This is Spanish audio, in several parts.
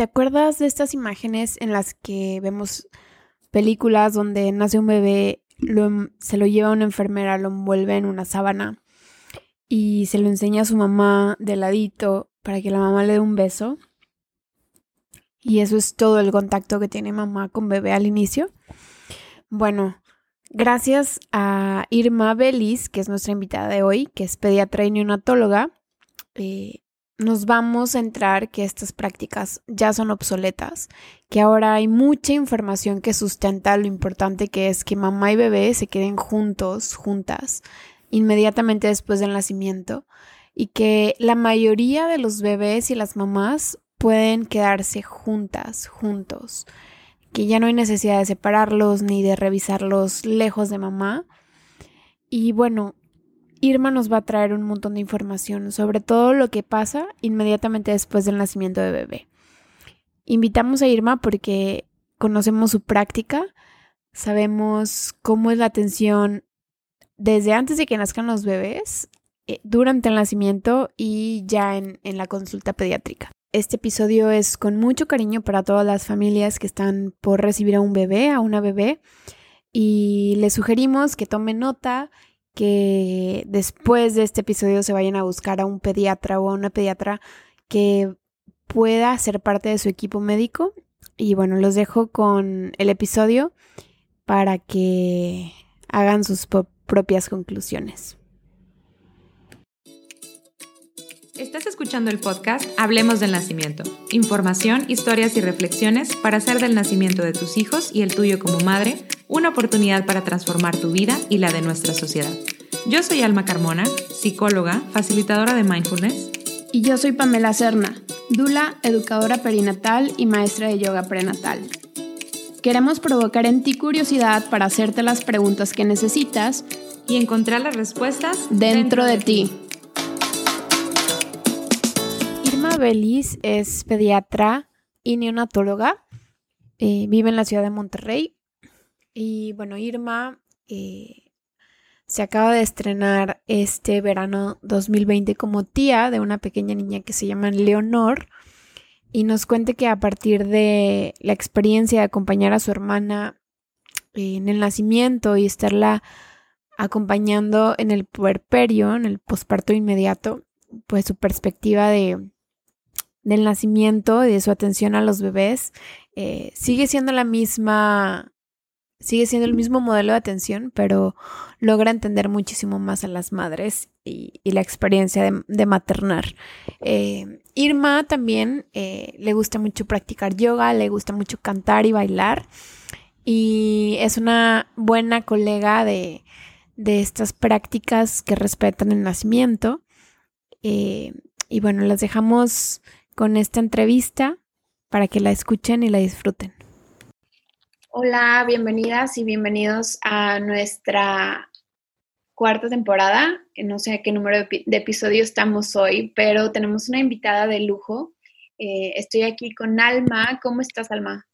¿te acuerdas de estas imágenes en las que vemos películas donde nace un bebé, se lo lleva una enfermera, lo envuelve en una sábana y se lo enseña a su mamá de ladito para que la mamá le dé un beso? Y eso es todo el contacto que tiene mamá con bebé al inicio. Bueno, gracias a Irma Belis, que es nuestra invitada de hoy, que es pediatra y neonatóloga, eh, nos vamos a entrar que estas prácticas ya son obsoletas, que ahora hay mucha información que sustenta lo importante que es que mamá y bebé se queden juntos, juntas, inmediatamente después del nacimiento, y que la mayoría de los bebés y las mamás pueden quedarse juntas, juntos, que ya no hay necesidad de separarlos ni de revisarlos lejos de mamá. Y bueno, Irma nos va a traer un montón de información sobre todo lo que pasa inmediatamente después del nacimiento de bebé. Invitamos a Irma porque conocemos su práctica, sabemos cómo es la atención desde antes de que nazcan los bebés, eh, durante el nacimiento y ya en, en la consulta pediátrica. Este episodio es con mucho cariño para todas las familias que están por recibir a un bebé, a una bebé, y les sugerimos que tomen nota, que después de este episodio se vayan a buscar a un pediatra o a una pediatra que pueda ser parte de su equipo médico. Y bueno, los dejo con el episodio para que hagan sus propias conclusiones. Estás escuchando el podcast Hablemos del Nacimiento. Información, historias y reflexiones para hacer del nacimiento de tus hijos y el tuyo como madre una oportunidad para transformar tu vida y la de nuestra sociedad. Yo soy Alma Carmona, psicóloga, facilitadora de mindfulness. Y yo soy Pamela Serna, dula, educadora perinatal y maestra de yoga prenatal. Queremos provocar en ti curiosidad para hacerte las preguntas que necesitas y encontrar las respuestas dentro, de, ti. Belis es pediatra y neonatóloga. Eh, vive en la ciudad de Monterrey. Y bueno, Irma eh, se acaba de estrenar este verano 2020 como tía de una pequeña niña que se llama Leonor. Y nos cuente que a partir de la experiencia de acompañar a su hermana en el nacimiento y estarla acompañando en el puerperio, en el posparto inmediato, pues su perspectiva de del nacimiento y de su atención a los bebés eh, sigue siendo la misma, sigue siendo el mismo modelo de atención, pero logra entender muchísimo más a las madres y, la experiencia de, maternar. Eh, Irma también eh, le gusta mucho practicar yoga, le gusta mucho cantar y bailar y es una buena colega de, de estas prácticas que respetan el nacimiento. y bueno, las dejamos con esta entrevista para que la escuchen y la disfruten. Hola, bienvenidas y bienvenidos a nuestra cuarta temporada. No sé a qué número de, episodio estamos hoy, pero tenemos una invitada de lujo. Eh, estoy aquí con Alma. ¿Cómo estás, Alma?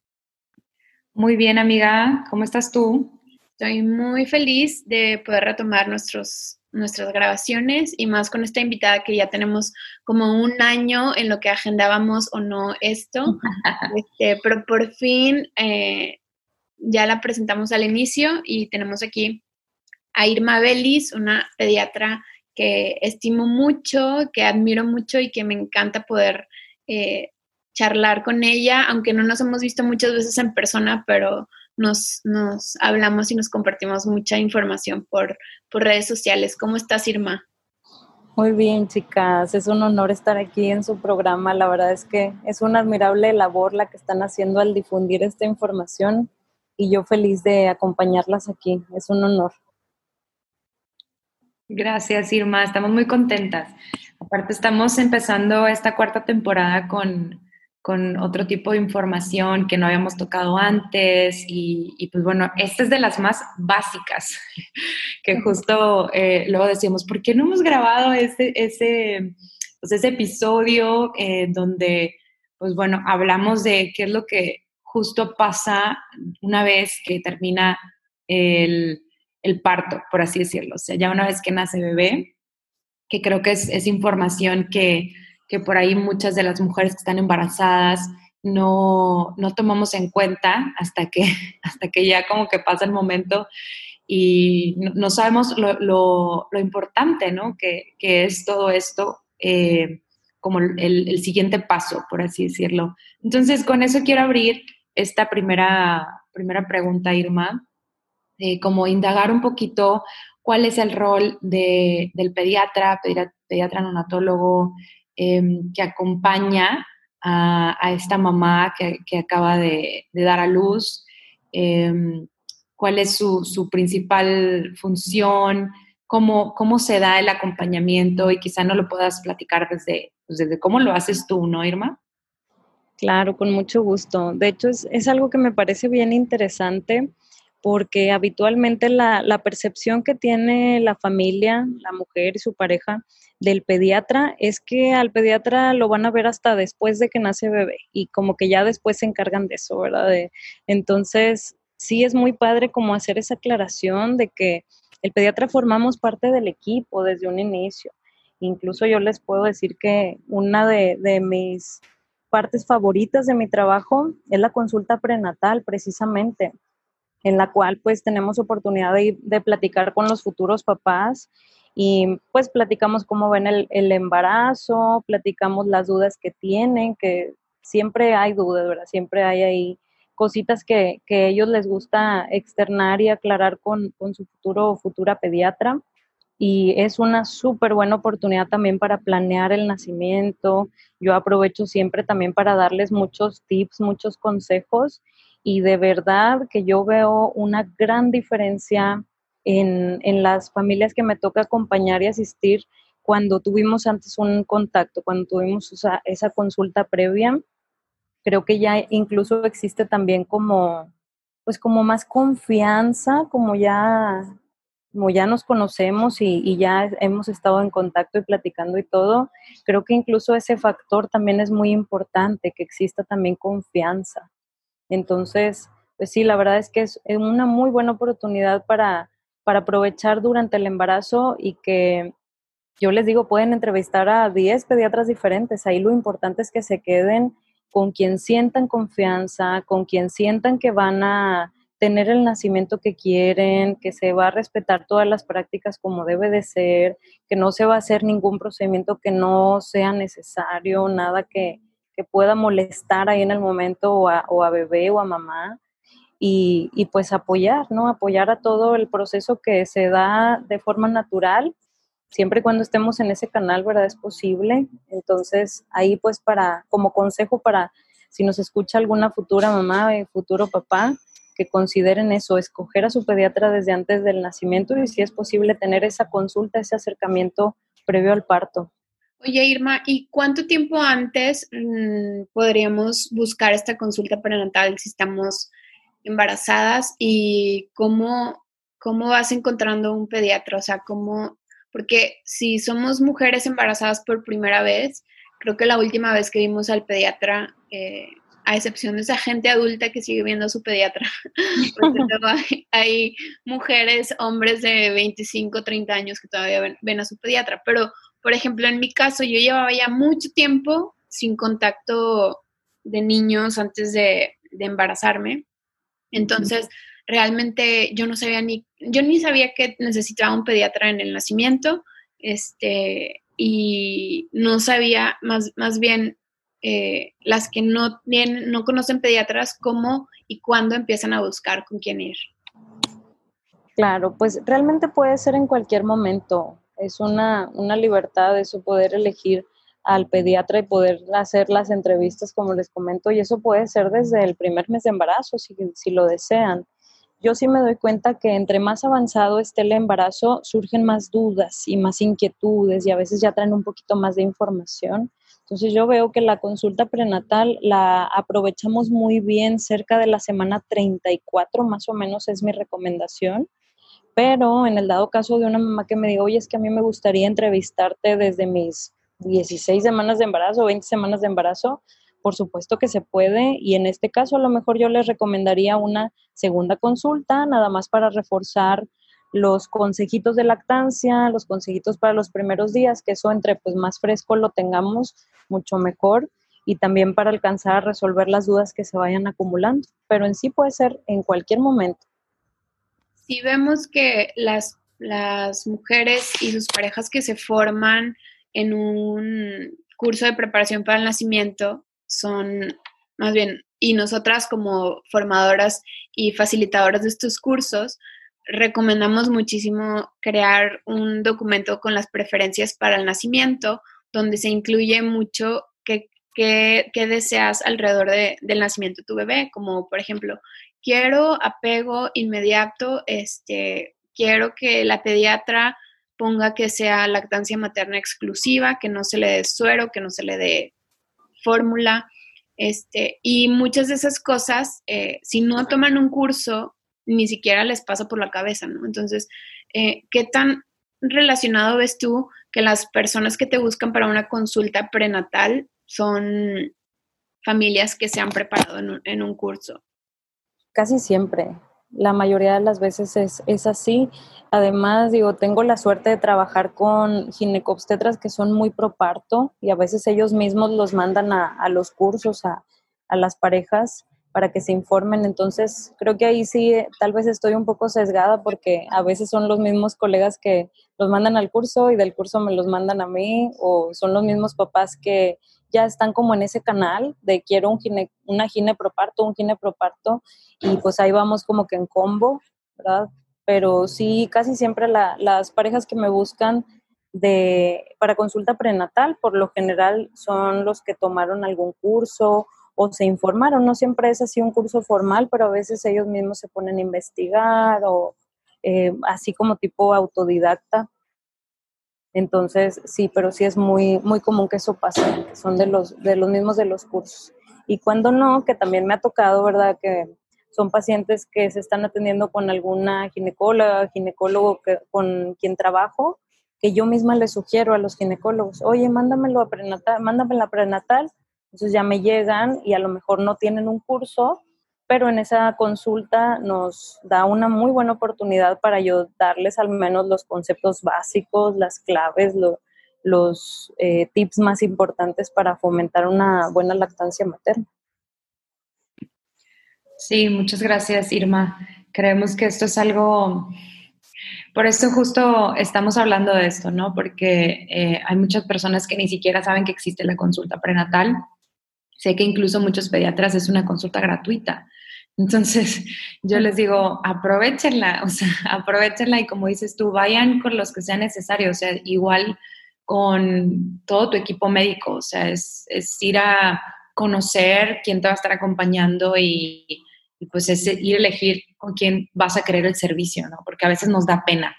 Muy bien, amiga. ¿Cómo estás tú? Estoy muy feliz de poder retomar nuestros nuestras grabaciones y más con esta invitada que ya tenemos como un año en lo que agendábamos o no esto, este, pero por fin eh, ya la presentamos al inicio y tenemos aquí a Irma Belis, una pediatra que estimo mucho, que admiro mucho y que me encanta poder eh, charlar con ella, aunque no nos hemos visto muchas veces en persona, pero nos, nos hablamos y nos compartimos mucha información por, por redes sociales. ¿Cómo estás, Irma? Muy bien, chicas. Es un honor estar aquí en su programa. La verdad es que es una admirable labor la que están haciendo al difundir esta información y yo feliz de acompañarlas aquí. Es un honor. Gracias, Irma. Estamos muy contentas. Aparte, estamos empezando esta cuarta temporada con, con otro tipo de información que no habíamos tocado antes y, pues bueno, esta es de las más básicas, que justo eh, luego decíamos, ¿por qué no hemos grabado ese, ese, pues ese episodio eh, donde, pues bueno, hablamos de qué es lo que justo pasa una vez que termina el, el parto, por así decirlo, o sea, ya una vez que nace bebé, que creo que es, es información que que por ahí muchas de las mujeres que están embarazadas no, no tomamos en cuenta hasta que, hasta que ya como que pasa el momento y no, sabemos lo, lo, importante, ¿no? Que, que, es todo esto eh, como el, el, siguiente paso, por así decirlo. Entonces, con eso quiero abrir esta primera, primera pregunta, Irma, eh, como indagar un poquito cuál es el rol de, del pediatra, pediatra, pediatra neonatólogo, em, que acompaña a, esta mamá que, que acaba de, de, dar a luz, em, cuál es su, su, principal función, cómo, cómo se da el acompañamiento y quizá no lo puedas platicar desde, pues, desde cómo lo haces tú, ¿no, Irma? Claro, con mucho gusto. De hecho, es, es algo que me parece bien interesante porque habitualmente la, la, percepción que tiene la familia, la mujer y su pareja del pediatra es que al pediatra lo van a ver hasta después de que nace bebé y como que ya después se encargan de eso, ¿verdad? entonces, sí es muy padre como hacer esa aclaración de que el pediatra formamos parte del equipo desde un inicio. Incluso yo les puedo decir que una de, de mis partes favoritas de mi trabajo es la consulta prenatal, precisamente en la cual pues tenemos oportunidad de, de platicar con los futuros papás y pues platicamos cómo ven el, el, embarazo, platicamos las dudas que tienen, que siempre hay dudas, ¿verdad? Siempre hay ahí cositas que, que ellos les gusta externar y aclarar con, con su futuro o futura pediatra. Y es una súper buena oportunidad también para planear el nacimiento. Yo aprovecho siempre también para darles muchos tips, muchos consejos y de verdad que yo veo una gran diferencia en, en, las familias que me toca acompañar y asistir cuando tuvimos antes un contacto, cuando tuvimos esa, esa consulta previa. Creo que ya incluso existe también como, pues como más confianza, como ya, como ya nos conocemos y, y ya hemos estado en contacto y platicando y todo. Creo que incluso ese factor también es muy importante, que exista también confianza. Entonces, pues sí, la verdad es que es una muy buena oportunidad para, para aprovechar durante el embarazo y que yo les digo, pueden entrevistar a 10 pediatras diferentes. Ahí lo importante es que se queden con quien sientan confianza, con quien sientan que van a tener el nacimiento que quieren, que se va a respetar todas las prácticas como debe de ser, que no se va a hacer ningún procedimiento que no sea necesario, nada que, pueda molestar ahí en el momento o a, bebé o a mamá. Y, pues apoyar, ¿no? Apoyar a todo el proceso que se da de forma natural, siempre y cuando estemos en ese canal, ¿verdad? Es posible. Entonces, ahí pues para, como consejo para, si nos escucha alguna futura mamá y futuro papá, que consideren eso, escoger a su pediatra desde antes del nacimiento y si es posible tener esa consulta, ese acercamiento previo al parto. Oye, Irma, ¿y cuánto tiempo antes mmm, podríamos buscar esta consulta prenatal si estamos embarazadas y cómo, cómo vas encontrando un pediatra? O sea, cómo, porque si somos mujeres embarazadas por primera vez, creo que la última vez que vimos al pediatra, eh, a excepción de esa gente adulta que sigue viendo a su pediatra, porque luego hay, hay, mujeres, hombres de 25, 30 años que todavía ven, ven a su pediatra, pero por ejemplo, en mi caso, yo llevaba ya mucho tiempo sin contacto de niños antes de, embarazarme. Entonces, realmente yo no sabía ni, yo ni sabía que necesitaba un pediatra en el nacimiento, este, y no sabía, más, más bien, eh, las que no, tienen, no conocen pediatras, cómo y cuándo empiezan a buscar con quién ir. Claro, pues realmente puede ser en cualquier momento es una, una libertad eso poder elegir al pediatra y poder hacer las entrevistas como les comento y eso puede ser desde el primer mes de embarazo si, si lo desean. Yo sí me doy cuenta que entre más avanzado esté el embarazo surgen más dudas y más inquietudes y a veces ya traen un poquito más de información. Entonces yo veo que la consulta prenatal la aprovechamos muy bien cerca de la semana 34 más o menos es mi recomendación. Pero en el dado caso de una mamá que me diga, oye, es que a mí me gustaría entrevistarte desde mis 16 semanas de embarazo, 20 semanas de embarazo, por supuesto que se puede y en este caso a lo mejor yo les recomendaría una segunda consulta, nada más para reforzar los consejitos de lactancia, los consejitos para los primeros días, que eso entre pues más fresco lo tengamos, mucho mejor. y también para alcanzar a resolver las dudas que se vayan acumulando, pero en sí puede ser en cualquier momento. Si vemos que las, las mujeres y sus parejas que se forman en un curso de preparación para el nacimiento son, más bien, y nosotras como formadoras y facilitadoras de estos cursos, recomendamos muchísimo crear un documento con las preferencias para el nacimiento, donde se incluye mucho qué deseas alrededor del nacimiento de tu bebé, como por ejemplo, quiero apego inmediato, este, quiero que la pediatra ponga que sea lactancia materna exclusiva, que no se le dé suero, que no se le dé fórmula, este, y muchas de esas cosas, eh, si no toman un curso, ni siquiera les pasa por la cabeza, ¿no? Entonces, eh, ¿qué tan relacionado ves tú que las personas que te buscan para una consulta prenatal son familias que se han preparado en un, curso. Casi siempre, la mayoría de las veces es, así. Además, digo, tengo la suerte de trabajar con ginecobstetras que son muy pro parto y a veces ellos mismos los mandan a, los cursos, a, a, las parejas para que se informen. Entonces, creo que ahí sí, tal vez estoy un poco sesgada porque a veces son los mismos colegas que los mandan al curso y del curso me los mandan a mí o son los mismos papás que ya están como en ese canal de quiero un gine, una gineproparto, un gineproparto, y pues ahí vamos como que en combo, ¿verdad? Pero sí, casi siempre las parejas que me buscan de, para consulta prenatal, por lo general son los que tomaron algún curso o se informaron, no siempre es así un curso formal, pero a veces ellos mismos se ponen a investigar o eh, así como tipo autodidacta entonces, sí, pero sí es muy, muy común que eso pase, son de los, de los mismos de los cursos. Y cuando no, que también me ha tocado, ¿verdad? Que son pacientes que se están atendiendo con alguna ginecóloga, ginecólogo que, con quien trabajo, que yo misma les sugiero a los ginecólogos, oye, mándamelo a prenatal, mándame la prenatal. Entonces ya me llegan y a lo mejor no tienen un curso, pero en esa consulta nos da una muy buena oportunidad para yo darles al menos los conceptos básicos, las claves, los eh, tips más importantes para fomentar una buena lactancia materna. Sí, muchas gracias, Irma. Creemos que esto es algo, por esto justo estamos hablando de esto, ¿no? Porque eh, hay muchas personas que ni siquiera saben que existe la consulta prenatal. Sé que incluso muchos pediatras es una consulta gratuita. Entonces, yo les digo, aprovechenla, o sea, aprovechenla y como dices tú, vayan con los que sean necesarios, o sea, igual con todo tu equipo médico, o sea, es, ir a conocer quién te va a estar acompañando y, pues es ir a elegir con quién vas a querer el servicio, ¿no? Porque a veces nos da pena.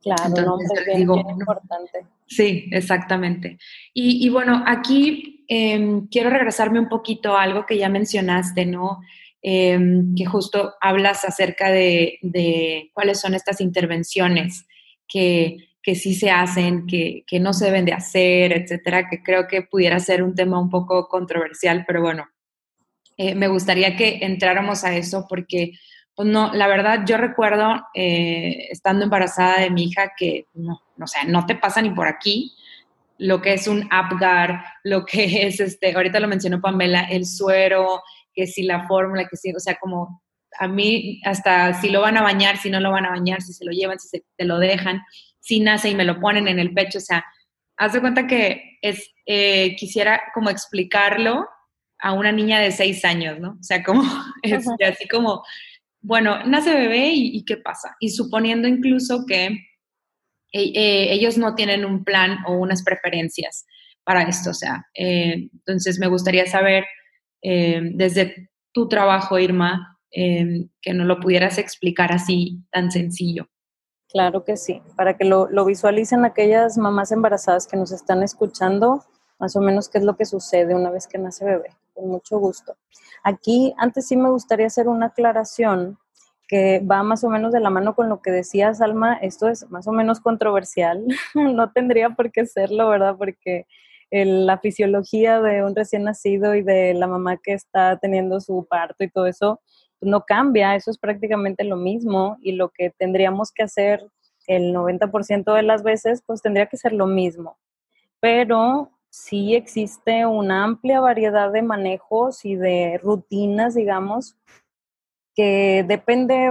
Claro, no, es digo, importante. Sí, exactamente. Y, bueno, aquí em, quiero regresarme un poquito a algo que ya mencionaste, ¿no? Em, que justo hablas acerca de, cuáles son estas intervenciones que, sí se hacen, que, no se deben de hacer, etcétera, que creo que pudiera ser un tema un poco controversial, pero bueno, eh, me gustaría que entráramos a eso porque, pues no, la verdad, yo recuerdo eh, estando embarazada de mi hija que, no, o sea, no te pasa ni por aquí lo que es un Apgar, lo que es, este, ahorita lo mencionó Pamela, el suero, que si la fórmula, que si, o sea, como a mí hasta si lo van a bañar, si no lo van a bañar, si se lo llevan, si se, te lo dejan, si nace y me lo ponen en el pecho, o sea, haz de cuenta que es, eh, quisiera como explicarlo a una niña de seis años, ¿no? O sea, como, este, así como, bueno, nace bebé y, qué pasa. Y suponiendo incluso que eh, eh, ellos no tienen un plan o unas preferencias para esto, o sea, entonces me gustaría saber eh, desde tu trabajo, Irma, eh, que no lo pudieras explicar así tan sencillo. Claro que sí, para que lo, lo, visualicen aquellas mamás embarazadas que nos están escuchando, más o menos qué es lo que sucede una vez que nace bebé, con mucho gusto. Aquí, antes sí me gustaría hacer una aclaración que va más o menos de la mano con lo que decías, Alma, esto es más o menos controversial, no tendría por qué serlo, ¿verdad? Porque la fisiología de un recién nacido y de la mamá que está teniendo su parto y todo eso no cambia, eso es prácticamente lo mismo y lo que tendríamos que hacer el 90% de las veces, pues tendría que ser lo mismo. Pero sí existe una amplia variedad de manejos y de rutinas, digamos, que depende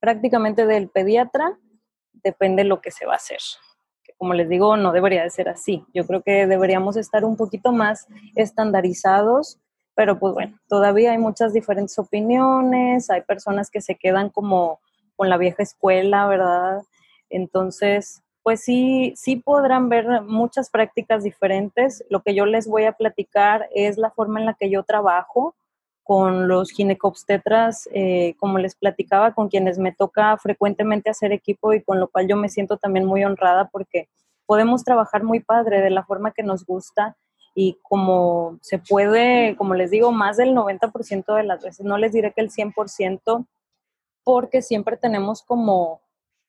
prácticamente del pediatra, depende lo que se va a hacer. como les digo, no debería de ser así. Yo creo que deberíamos estar un poquito más estandarizados, pero pues bueno, todavía hay muchas diferentes opiniones, hay personas que se quedan como con la vieja escuela, ¿verdad? Entonces, pues sí, sí podrán ver muchas prácticas diferentes. Lo que yo les voy a platicar es la forma en la que yo trabajo con los ginecobstetras, eh, como les platicaba, con quienes me toca frecuentemente hacer equipo y con lo cual yo me siento también muy honrada porque podemos trabajar muy padre de la forma que nos gusta y como se puede, como les digo, más del 90% de las veces, no les diré que el 100%, porque siempre tenemos como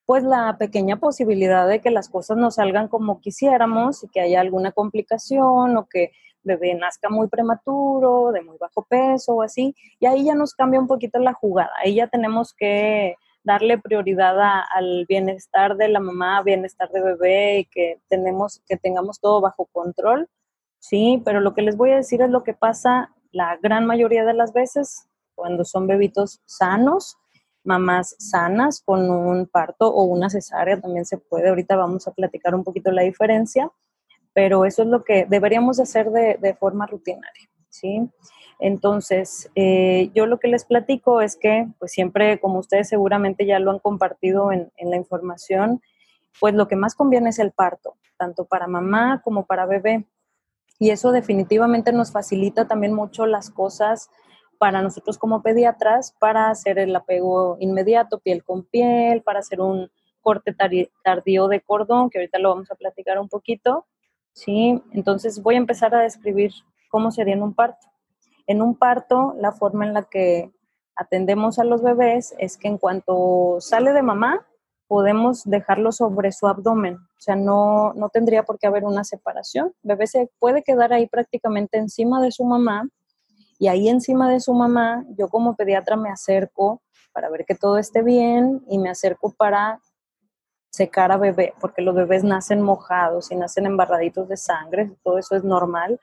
pues la pequeña posibilidad de que las cosas no salgan como quisiéramos y que haya alguna complicación o que bebé nazca muy prematuro, de muy bajo peso o así, y ahí ya nos cambia un poquito la jugada, ahí ya tenemos que darle prioridad al bienestar de la mamá, bienestar de bebé y que tenemos que tengamos todo bajo control. Sí, pero lo que les voy a decir es lo que pasa la gran mayoría de las veces cuando son bebitos sanos, mamás sanas con un parto o una cesárea también se puede. Ahorita vamos a platicar un poquito la diferencia, pero eso es lo que deberíamos hacer de, forma rutinaria, ¿sí? Entonces, eh, yo lo que les platico es que, pues siempre, como ustedes seguramente ya lo han compartido en, en la información, pues lo que más conviene es el parto, tanto para mamá como para bebé. Y eso definitivamente nos facilita también mucho las cosas para nosotros como pediatras para hacer el apego inmediato, piel con piel, para hacer un corte tardío de cordón, que ahorita lo vamos a platicar un poquito. ¿Sí? Entonces voy a empezar a describir cómo sería en un parto. En un parto, la forma en la que atendemos a los bebés es que en cuanto sale de mamá, podemos dejarlo sobre su abdomen. O sea, no, no tendría por qué haber una separación. El bebé se puede quedar ahí prácticamente encima de su mamá y ahí encima de su mamá, yo como pediatra me acerco para ver que todo esté bien y me acerco para secar a bebé, porque los bebés nacen mojados y nacen embarraditos de sangre, todo eso es normal,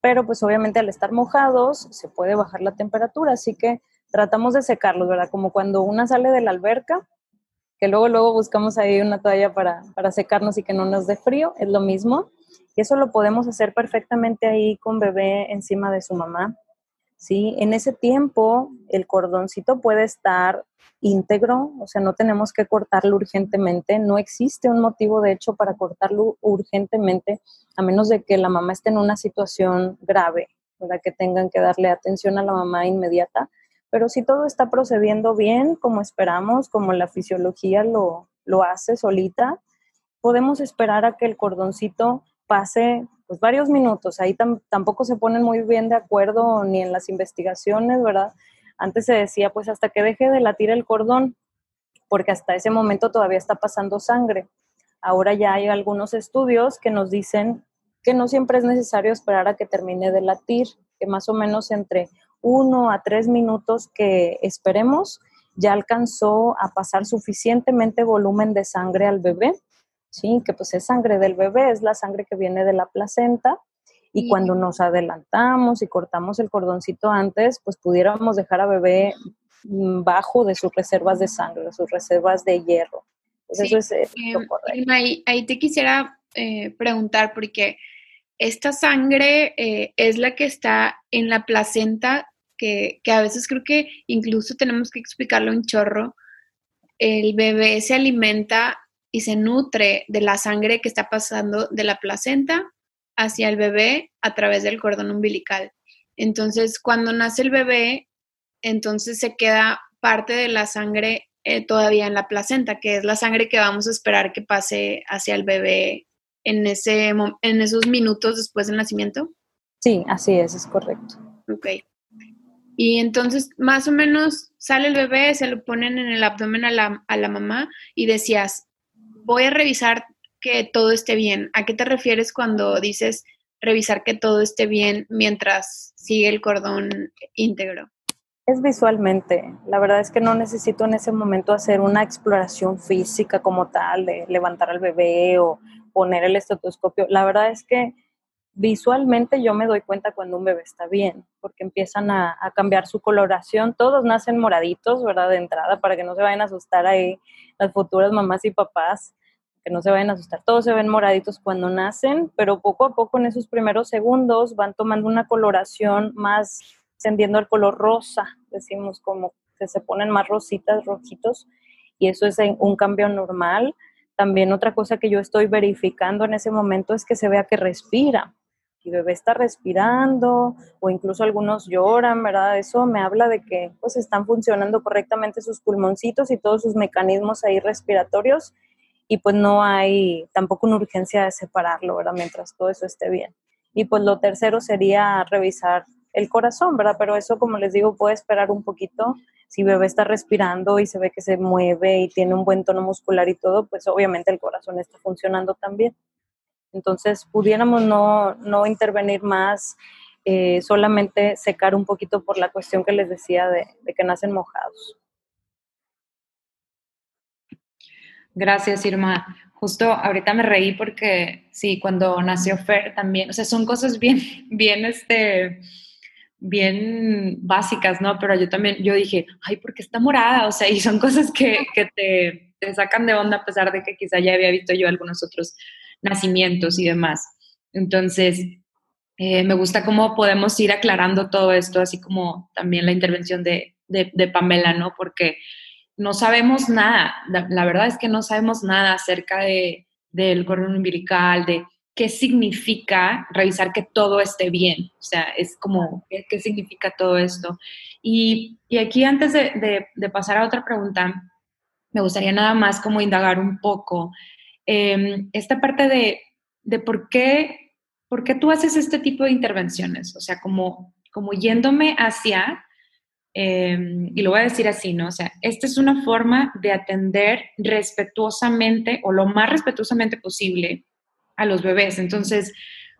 pero pues obviamente al estar mojados se puede bajar la temperatura, así que tratamos de secarlos, ¿verdad? Como cuando una sale de la alberca, que luego luego buscamos ahí una toalla para, para secarnos y que no nos dé frío, es lo mismo. Y eso lo podemos hacer perfectamente ahí con bebé encima de su mamá. ¿Sí? En ese tiempo el cordoncito puede estar íntegro, o sea, no tenemos que cortarlo urgentemente, no existe un motivo de hecho para cortarlo urgentemente, a menos de que la mamá esté en una situación grave, para que tengan que darle atención a la mamá inmediata, pero si todo está procediendo bien, como esperamos, como la fisiología lo, lo hace solita, podemos esperar a que el cordoncito pase pues varios minutos. Ahí tampoco se ponen muy bien de acuerdo ni en las investigaciones, ¿verdad? Antes se decía, pues hasta que deje de latir el cordón, porque hasta ese momento todavía está pasando sangre. Ahora ya hay algunos estudios que nos dicen que no siempre es necesario esperar a que termine de latir, que más o menos entre uno a tres minutos que esperemos ya alcanzó a pasar suficientemente volumen de sangre al bebé ¿sí? Que pues es sangre del bebé, es la sangre que viene de la placenta. Y, cuando nos adelantamos y cortamos el cordoncito antes, pues pudiéramos dejar a bebé mm, bajo de sus reservas de sangre, de sus reservas de hierro. Pues eso es eh, em, ahí, te quisiera eh, preguntar, porque esta sangre eh, es la que está en la placenta, que, que, a veces creo que incluso tenemos que explicarlo un chorro. El bebé se alimenta y se nutre de la sangre que está pasando de la placenta hacia el bebé a través del cordón umbilical. Entonces, cuando nace el bebé, entonces se queda parte de la sangre eh, todavía en la placenta, que es la sangre que vamos a esperar que pase hacia el bebé en, ese, en esos minutos después del nacimiento. Sí, así es, es correcto. Ok. Y entonces, más o menos, sale el bebé, se lo ponen en el abdomen a la, a la mamá y decías, voy a revisar que todo esté bien. ¿A qué te refieres cuando dices revisar que todo esté bien mientras sigue el cordón íntegro? Es visualmente. La verdad es que no necesito en ese momento hacer una exploración física como tal, de levantar al bebé o poner el estetoscopio. La verdad es que visualmente yo me doy cuenta cuando un bebé está bien, porque empiezan a, cambiar su coloración. Todos nacen moraditos, ¿verdad? De entrada, para que no se vayan a asustar ahí las futuras mamás y papás, que no se vayan a asustar. Todos se ven moraditos cuando nacen, pero poco a poco en esos primeros segundos van tomando una coloración más tendiendo al color rosa, decimos como que se ponen más rositas, rojitos, y eso es un cambio normal. También otra cosa que yo estoy verificando en ese momento es que se vea que respira. Y bebé está respirando o incluso algunos lloran, ¿verdad? Eso me habla de que pues están funcionando correctamente sus pulmoncitos y todos sus mecanismos ahí respiratorios y pues no hay tampoco una urgencia de separarlo, ¿verdad? Mientras todo eso esté bien. Y pues lo tercero sería revisar el corazón, ¿verdad? Pero eso, como les digo, puede esperar un poquito. Si bebé está respirando y se ve que se mueve y tiene un buen tono muscular y todo, pues obviamente el corazón está funcionando también. Entonces, pudiéramos no, no intervenir más, eh, solamente secar un poquito por la cuestión que les decía de, que nacen mojados. Gracias, Irma. Justo ahorita me reí porque sí, cuando nació Fer también, o sea, son cosas bien, bien, este, bien básicas, ¿no? Pero yo también, yo dije, ay, ¿por qué está morada? O sea, y son cosas que, te, te, sacan de onda a pesar de que quizá ya había visto yo algunos otros nacimientos y demás. Entonces, eh, me gusta cómo podemos ir aclarando todo esto, así como también la intervención de, de, Pamela, ¿no? Porque no sabemos nada, la, verdad es que no sabemos nada acerca de, del cordón umbilical, de qué significa revisar que todo esté bien. O sea, es como, ¿qué, significa todo esto? Y, aquí antes de, pasar a otra pregunta, me gustaría nada más como indagar un poco em, esta parte de, por, qué, por qué tú haces este tipo de intervenciones. O sea, como, como yéndome hacia... Em, y lo voy a decir así, ¿no? O sea, esta es una forma de atender respetuosamente o lo más respetuosamente posible a los bebés. Entonces,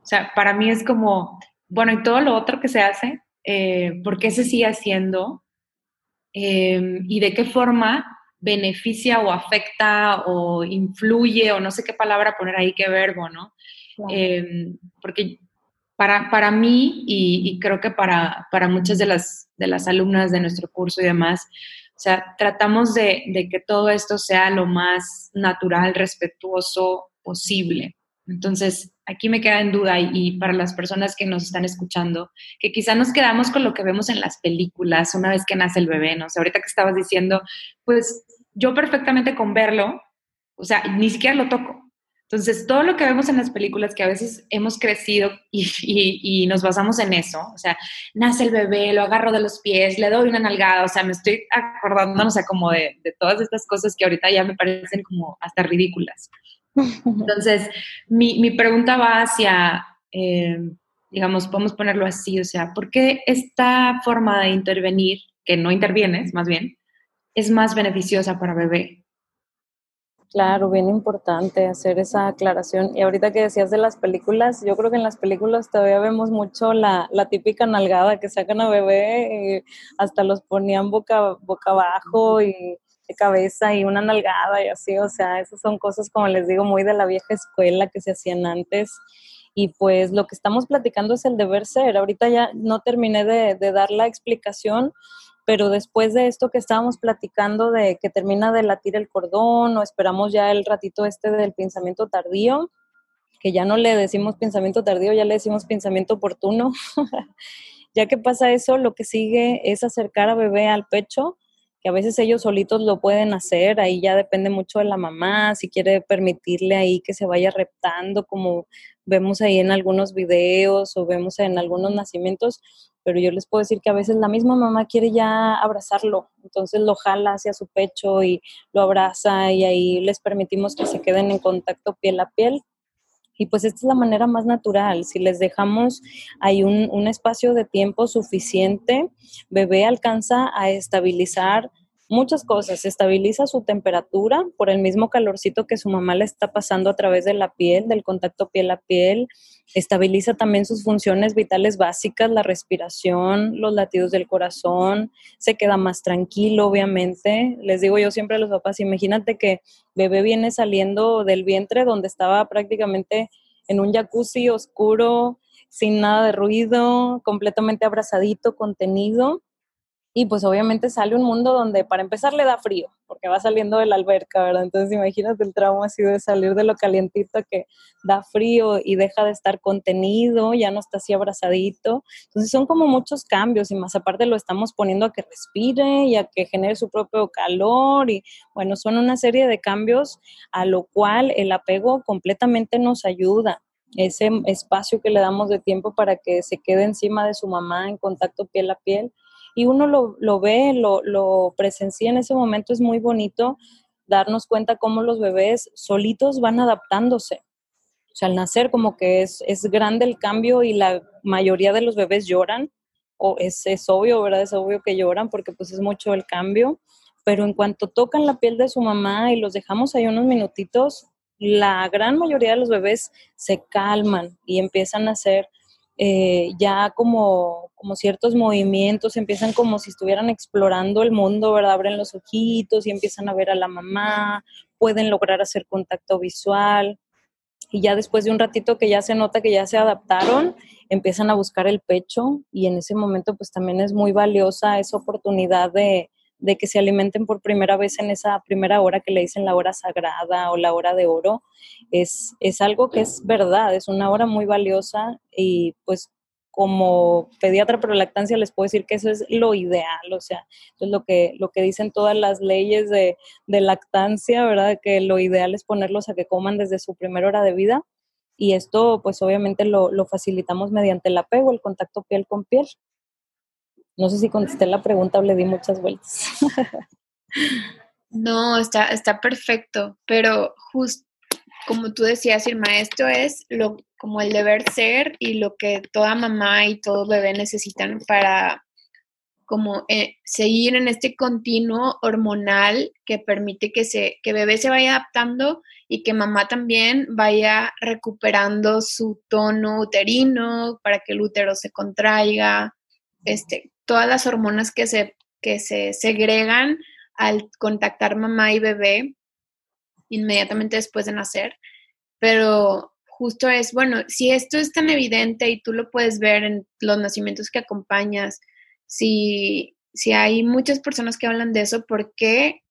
o sea, para mí es como, bueno, y todo lo otro que se hace, eh, ¿por qué se sigue haciendo? Em, y de qué forma beneficia o afecta o influye o no sé qué palabra poner ahí, qué verbo, ¿no? Em, porque para, para mí y, creo que para, para, muchas de las, de las alumnas de nuestro curso y demás, o sea, tratamos de, de que todo esto sea lo más natural, respetuoso posible. Entonces, aquí me queda en duda y, para las personas que nos están escuchando, que quizá nos quedamos con lo que vemos en las películas una vez que nace el bebé, ¿no? O sea, ahorita que estabas diciendo, pues yo perfectamente con verlo, o sea, ni siquiera lo toco. Entonces, todo lo que vemos en las películas, que a veces hemos crecido y, nos basamos en eso, o sea, nace el bebé, lo agarro de los pies, le doy una nalgada, o sea, me estoy acordando, o sea, como de, de todas estas cosas que ahorita ya me parecen como hasta ridículas. Entonces, mi, pregunta va hacia, eh, digamos, podemos ponerlo así, o sea, ¿por qué esta forma de intervenir, que no intervienes más bien, es más beneficiosa para bebé? Claro, bien importante hacer esa aclaración. Y ahorita que decías de las películas, yo creo que en las películas todavía vemos mucho la, típica nalgada que sacan a bebé, y hasta los ponían boca, boca abajo y cabeza y una nalgada y así, o sea, esas son cosas, como les digo, muy de la vieja escuela que se hacían antes. Y pues lo que estamos platicando es el deber ser. Ahorita ya no terminé de, dar la explicación, pero después de esto que estábamos platicando de que termina de latir el cordón o esperamos ya el ratito este del pensamiento tardío, que ya no le decimos pensamiento tardío, ya le decimos pensamiento oportuno. ya que pasa eso, lo que sigue es acercar a bebé al pecho que a veces ellos solitos lo pueden hacer, ahí ya depende mucho de la mamá, si quiere permitirle ahí que se vaya reptando, como vemos ahí en algunos videos o vemos en algunos nacimientos, pero yo les puedo decir que a veces la misma mamá quiere ya abrazarlo, entonces lo jala hacia su pecho y lo abraza y ahí les permitimos que se queden en contacto piel a piel. Y pues esta es la manera más natural. Si les dejamos ahí un, un espacio de tiempo suficiente, bebé alcanza a estabilizar muchas cosas. Estabiliza su temperatura por el mismo calorcito que su mamá le está pasando a través de la piel, del contacto piel a piel. Estabiliza también sus funciones vitales básicas, la respiración, los latidos del corazón. Se queda más tranquilo, obviamente. Les digo yo siempre a los papás, imagínate que bebé viene saliendo del vientre donde estaba prácticamente en un jacuzzi oscuro, sin nada de ruido, completamente abrazadito, contenido. Y pues obviamente sale un mundo donde para empezar le da frío, porque va saliendo de la alberca, ¿verdad? Entonces imagínate el trauma así de salir de lo calientito que da frío y deja de estar contenido, ya no está así abrazadito. Entonces son como muchos cambios y más aparte lo estamos poniendo a que respire y a que genere su propio calor y bueno, son una serie de cambios a lo cual el apego completamente nos ayuda ese espacio que le damos de tiempo para que se quede encima de su mamá en contacto piel a piel y uno lo, lo ve, lo, lo presencia en ese momento, es muy bonito darnos cuenta cómo los bebés solitos van adaptándose. O sea, al nacer como que es, es grande el cambio y la mayoría de los bebés lloran, o es, es obvio, ¿verdad? Es obvio que lloran porque pues es mucho el cambio, pero en cuanto tocan la piel de su mamá y los dejamos ahí unos minutitos, la gran mayoría de los bebés se calman y empiezan a hacer eh, ya como, como ciertos movimientos, empiezan como si estuvieran explorando el mundo, ¿verdad? Abren los ojitos y empiezan a ver a la mamá, pueden lograr hacer contacto visual y ya después de un ratito que ya se nota que ya se adaptaron, empiezan a buscar el pecho y en ese momento pues también es muy valiosa esa oportunidad de, de que se alimenten por primera vez en esa primera hora que le dicen la hora sagrada o la hora de oro, es, es algo que es verdad, es una hora muy valiosa y pues como pediatra pro lactancia les puedo decir que eso es lo ideal, o sea, es lo que, lo que dicen todas las leyes de, de lactancia, ¿verdad? Que lo ideal es ponerlos a que coman desde su primera hora de vida y esto pues obviamente lo, lo facilitamos mediante el apego, el contacto piel con piel. No sé si contesté la pregunta o le di muchas vueltas. no, está, está perfecto, pero justo como tú decías, Irma, esto es lo, como el deber ser y lo que toda mamá y todo bebé necesitan para como eh, seguir en este continuo hormonal que permite que, se, que bebé se vaya adaptando y que mamá también vaya recuperando su tono uterino para que el útero se contraiga, este, todas las hormonas que se, que se segregan al contactar mamá y bebé inmediatamente después de nacer, pero justo es, bueno, si esto es tan evidente y tú lo puedes ver en los nacimientos que acompañas, si, si hay muchas personas que hablan de eso, ¿por qué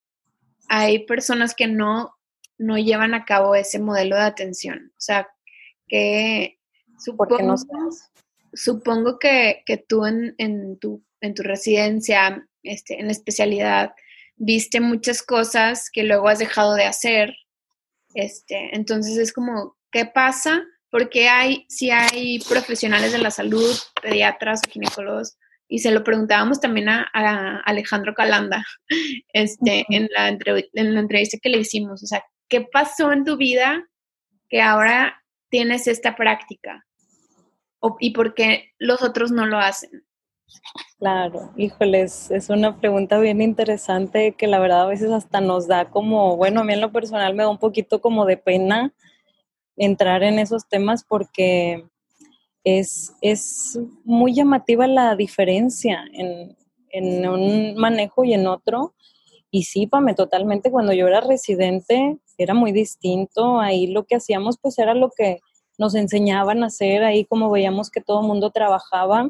hay personas que no, no llevan a cabo ese modelo de atención? O sea, que supongo, no supongo que, que tú en, en, tu en tu residencia, este, en la especialidad, viste muchas cosas que luego has dejado de hacer. Este, entonces es como, ¿qué pasa? Porque hay, si hay profesionales de la salud, pediatras o ginecólogos, y se lo preguntábamos también a, Alejandro Calanda este, en, la en la entrevista que le hicimos. O sea, ¿qué pasó en tu vida que ahora tienes esta práctica? ¿Y por qué los otros no lo hacen? Claro, híjoles, es una pregunta bien interesante que la verdad a veces hasta nos da como, bueno, a mí en lo personal me da un poquito como de pena entrar en esos temas porque es, es muy llamativa la diferencia en, en un manejo y en otro. Y sí, Pame, totalmente, cuando yo era residente era muy distinto. Ahí lo que hacíamos pues era lo que nos enseñaban a hacer, ahí como veíamos que todo el mundo trabajaba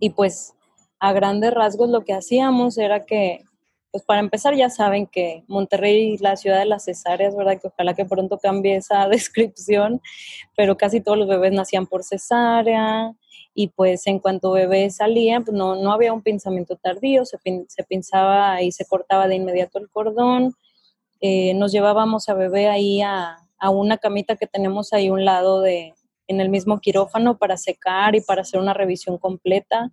y pues a grandes rasgos lo que hacíamos era que, pues para empezar ya saben que Monterrey, la ciudad de las cesáreas, ¿verdad? Que ojalá que pronto cambie esa descripción, pero casi todos los bebés nacían por cesárea y pues en cuanto bebé salía, pues no, no había un pensamiento tardío, se, se pinzaba y se cortaba de inmediato el cordón, eh, nos llevábamos a bebé ahí a, a una camita que tenemos ahí un lado de, en el mismo quirófano para secar y para hacer una revisión completa.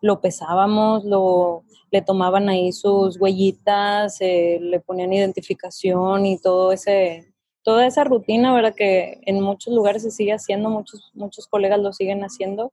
Lo pesábamos, lo, le tomaban ahí sus huellitas, eh, le ponían identificación y todo ese, toda esa rutina, ¿verdad? Que en muchos lugares se sigue haciendo, muchos, muchos colegas lo siguen haciendo.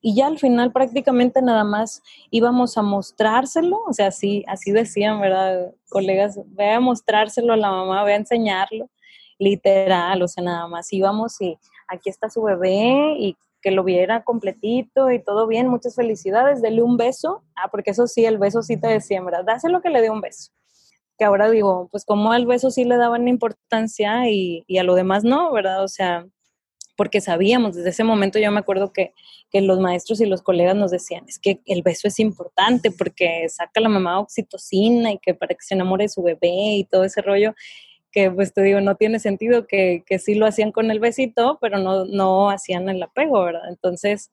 Y ya al final prácticamente nada más íbamos a mostrárselo, o sea, así, así decían, ¿verdad? Colegas, ve a mostrárselo a la mamá, ve a enseñarlo, literal, o sea, nada más íbamos y aquí está su bebé y que lo viera completito y todo bien, muchas felicidades, dele un beso. Ah, porque eso sí, el beso sí te ¿verdad? Dáselo que le dé un beso. Que ahora digo, pues como al beso sí le daban importancia y, y a lo demás no, ¿verdad? O sea, porque sabíamos, desde ese momento yo me acuerdo que, que, los maestros y los colegas nos decían, es que el beso es importante porque saca la mamá oxitocina y que para que se enamore de su bebé y todo ese rollo, que pues te digo, no tiene sentido que, que sí lo hacían con el besito, pero no, no hacían el apego, ¿verdad? Entonces,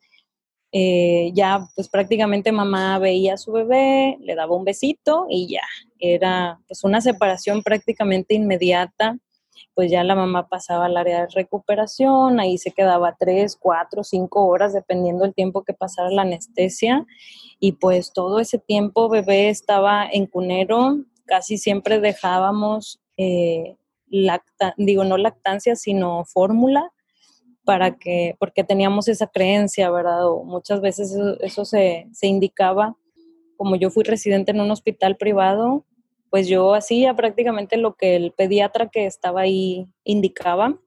eh, ya pues prácticamente mamá veía a su bebé, le daba un besito y ya, era pues una separación prácticamente inmediata, pues ya la mamá pasaba al área de recuperación, ahí se quedaba tres, cuatro, cinco horas, dependiendo del tiempo que pasara la anestesia, y pues todo ese tiempo bebé estaba en cunero, casi siempre dejábamos, eh, digo, no lactancia, sino fórmula, para que, porque teníamos esa creencia, ¿verdad? O muchas veces eso, se, se, indicaba, como yo fui residente en un hospital privado, pues yo hacía prácticamente lo que el pediatra que estaba ahí indicaba.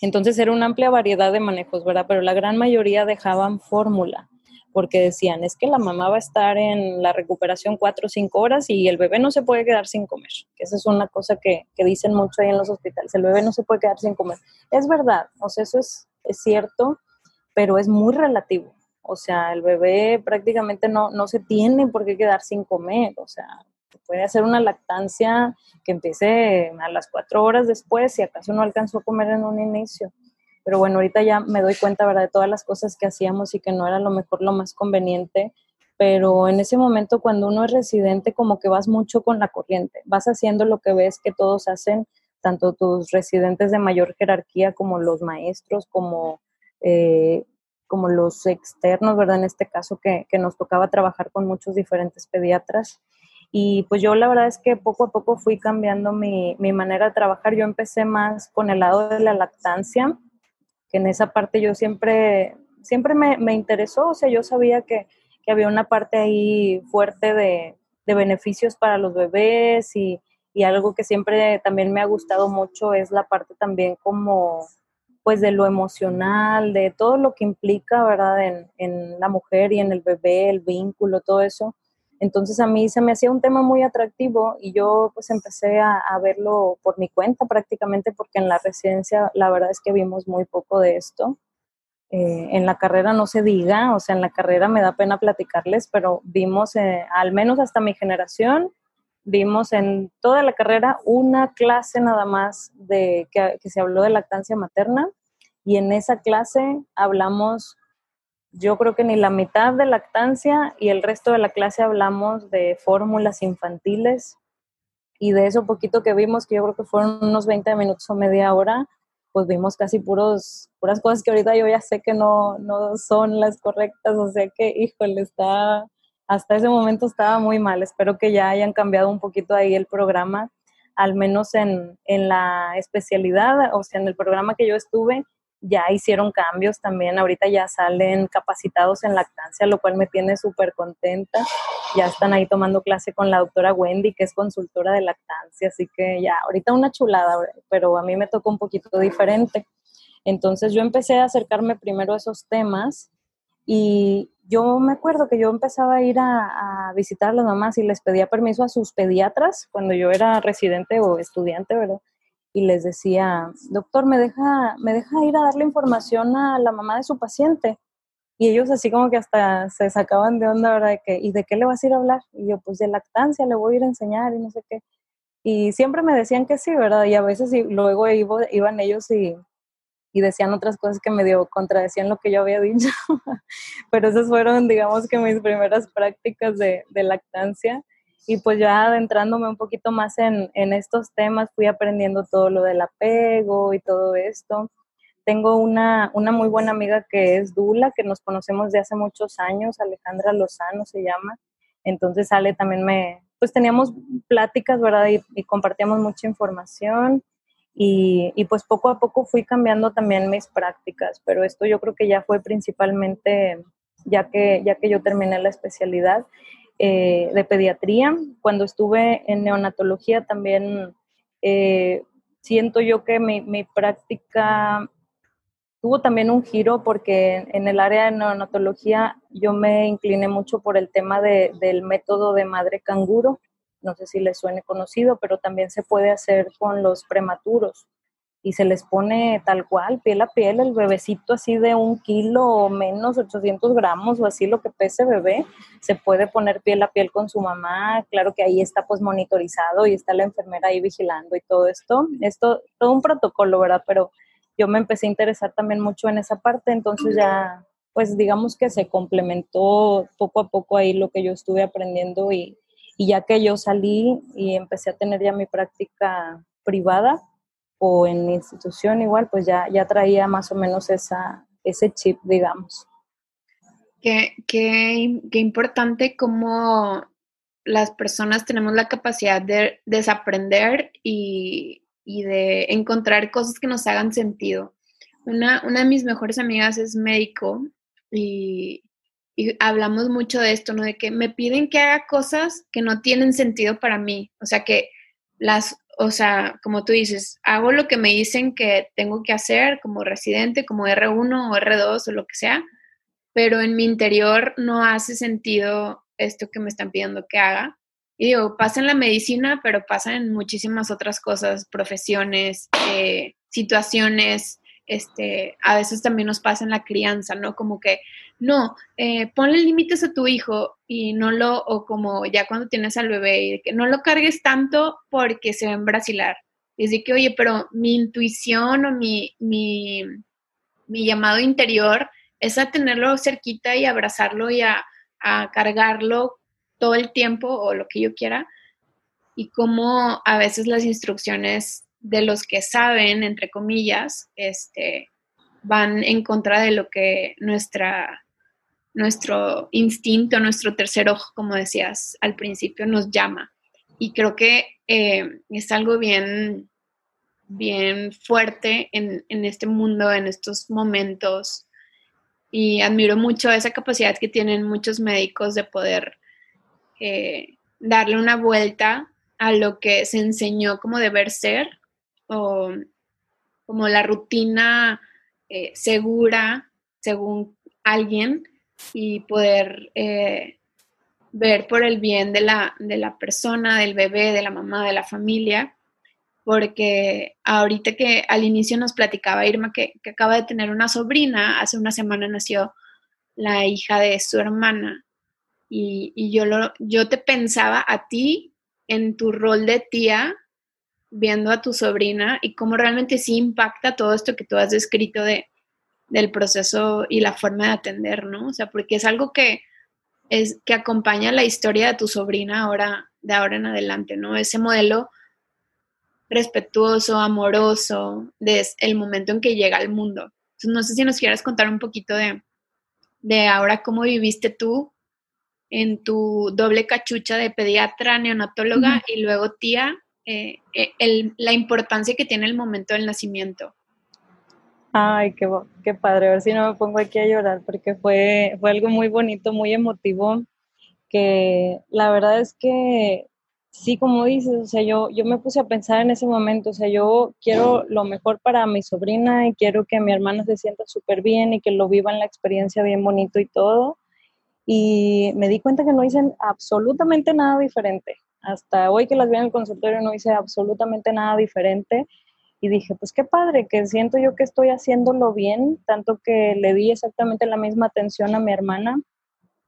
Entonces era una amplia variedad de manejos, ¿verdad? Pero la gran mayoría dejaban fórmula, porque decían, es que la mamá va a estar en la recuperación cuatro o cinco horas y el bebé no se puede quedar sin comer. Esa es una cosa que, que dicen mucho ahí en los hospitales, el bebé no se puede quedar sin comer. Es verdad, o sea, eso es es cierto, pero es muy relativo. O sea, el bebé prácticamente no, no se tiene por qué quedar sin comer. O sea, puede hacer una lactancia que empiece a las cuatro horas después, si acaso no alcanzó a comer en un inicio. Pero bueno, ahorita ya me doy cuenta, ¿verdad?, de todas las cosas que hacíamos y que no era lo mejor, lo más conveniente. Pero en ese momento, cuando uno es residente, como que vas mucho con la corriente. Vas haciendo lo que ves que todos hacen tanto tus residentes de mayor jerarquía como los maestros, como, eh, como los externos, ¿verdad? En este caso que, que, nos tocaba trabajar con muchos diferentes pediatras. Y pues yo la verdad es que poco a poco fui cambiando mi, mi manera de trabajar. Yo empecé más con el lado de la lactancia, que en esa parte yo siempre, siempre me, me interesó, o sea, yo sabía que, que había una parte ahí fuerte de, de beneficios para los bebés y, y algo que siempre también me ha gustado mucho es la parte también como pues de lo emocional, de todo lo que implica, ¿verdad? En, en, la mujer y en el bebé, el vínculo, todo eso. Entonces a mí se me hacía un tema muy atractivo y yo pues empecé a, verlo por mi cuenta prácticamente porque en la residencia la verdad es que vimos muy poco de esto. Eh, en la carrera no se diga, o sea, en la carrera me da pena platicarles, pero vimos, eh, al menos hasta mi generación, vimos en toda la carrera una clase nada más de que, se habló de lactancia materna y en esa clase hablamos yo creo que ni la mitad de lactancia y el resto de la clase hablamos de fórmulas infantiles y de eso poquito que vimos, que yo creo que fueron unos 20 minutos o media hora, pues vimos casi puros, puras cosas que ahorita yo ya sé que no, no son las correctas, o sea que, híjole, está, hasta ese momento estaba muy mal. Espero que ya hayan cambiado un poquito ahí el programa, al menos en, en la especialidad, o sea, en el programa que yo estuve, ya hicieron cambios también, ahorita ya salen capacitados en lactancia, lo cual me tiene súper contenta. Ya están ahí tomando clase con la doctora Wendy, que es consultora de lactancia, así que ya, ahorita una chulada, pero a mí me tocó un poquito diferente. Entonces yo empecé a acercarme primero a esos temas y yo me acuerdo que yo empezaba a ir a, visitar a las mamás y les pedía permiso a sus pediatras cuando yo era residente o estudiante, ¿verdad? Y les decía, doctor, ¿me deja, ¿me deja ir a darle información a la mamá de su paciente? Y ellos así como que hasta se sacaban de onda, ¿verdad? De que, ¿Y de qué le vas a ir a hablar? Y yo, pues de lactancia, le voy a ir a enseñar y no sé qué. Y siempre me decían que sí, ¿verdad? Y a veces y luego iban ellos y y decían otras cosas que medio contradecían lo que yo había dicho. Pero esas fueron, digamos que mis primeras prácticas de, de lactancia. Y pues ya adentrándome un poquito más en, en, estos temas, fui aprendiendo todo lo del apego y todo esto. Tengo una, una muy buena amiga que es Dula, que nos conocemos de hace muchos años, Alejandra Lozano se llama. Entonces Ale también me, pues teníamos pláticas, ¿verdad? Y, y compartíamos mucha información. Y, y, pues poco a poco fui cambiando también mis prácticas, pero esto yo creo que ya fue principalmente ya que, ya que yo terminé la especialidad eh, de pediatría. Cuando estuve en neonatología también eh, siento yo que mi, práctica tuvo también un giro porque en el área de neonatología yo me incliné mucho por el tema de, del método de madre canguro no sé si les suene conocido, pero también se puede hacer con los prematuros. Y se les pone tal cual, piel a piel, el bebecito así de un kilo o menos, 800 gramos o así lo que pese bebé, se puede poner piel a piel con su mamá, claro que ahí está pues monitorizado y está la enfermera ahí vigilando y todo esto, esto, todo un protocolo, ¿verdad? Pero yo me empecé a interesar también mucho en esa parte, entonces ya, pues digamos que se complementó poco a poco ahí lo que yo estuve aprendiendo y, y ya que yo salí y empecé a tener ya mi práctica privada, o en mi institución igual, pues ya, ya traía más o menos esa, ese chip, digamos. Qué, qué, qué importante cómo las personas tenemos la capacidad de desaprender y, y, de encontrar cosas que nos hagan sentido. Una, una de mis mejores amigas es médico y, y, hablamos mucho de esto, ¿no? De que me piden que haga cosas que no tienen sentido para mí. O sea, que las o sea, como tú dices, hago lo que me dicen que tengo que hacer como residente, como R1 o R2 o lo que sea, pero en mi interior no hace sentido esto que me están pidiendo que haga. Y digo, pasa en la medicina, pero pasa en muchísimas otras cosas, profesiones, eh, situaciones, este, a veces también nos pasa en la crianza, ¿no? Como que, no, eh, ponle límites a tu hijo y no lo, o como ya cuando tienes al bebé, y que no lo cargues tanto porque se va a embrasilar. Y decir que, oye, pero mi intuición o mi, mi, mi llamado interior es a tenerlo cerquita y abrazarlo y a, a cargarlo todo el tiempo o lo que yo quiera. Y como a veces las instrucciones de los que saben, entre comillas, este, van en contra de lo que nuestra, nuestro instinto, nuestro tercer ojo, como decías al principio, nos llama. Y creo que eh, es algo bien, bien fuerte en, este mundo, en estos momentos. Y admiro mucho esa capacidad que tienen muchos médicos de poder eh, darle una vuelta a lo que se enseñó como deber ser o como la rutina eh, segura según alguien y poder eh, ver por el bien de la, de la persona, del bebé, de la mamá, de la familia, porque ahorita que al inicio nos platicaba Irma que, que acaba de tener una sobrina, hace una semana nació la hija de su hermana y, y yo, lo, yo te pensaba a ti en tu rol de tía viendo a tu sobrina y cómo realmente sí impacta todo esto que tú has descrito de, del proceso y la forma de atender, ¿no? O sea, porque es algo que, es, que acompaña la historia de tu sobrina ahora, de ahora en adelante, ¿no? Ese modelo respetuoso, amoroso, desde el momento en que llega al mundo. Entonces, no sé si nos quieras contar un poquito de, de ahora cómo viviste tú en tu doble cachucha de pediatra, neonatóloga y luego tía eh, eh, la importancia que tiene el momento del nacimiento. Ay, qué, qué padre, a ver si no me pongo aquí a llorar, porque fue, fue algo muy bonito, muy emotivo, que la verdad es que sí, como dices, o sea, yo, yo me puse a pensar en ese momento, o sea, yo quiero lo mejor para mi sobrina y quiero que mi hermana se sienta súper bien y que lo viva en la experiencia bien bonito y todo. Y me di cuenta que no hice absolutamente nada diferente. Hasta hoy que las vi en el consultorio no hice absolutamente nada diferente y dije, pues qué padre, que siento yo que estoy haciéndolo bien, tanto que le di exactamente la misma atención a mi hermana.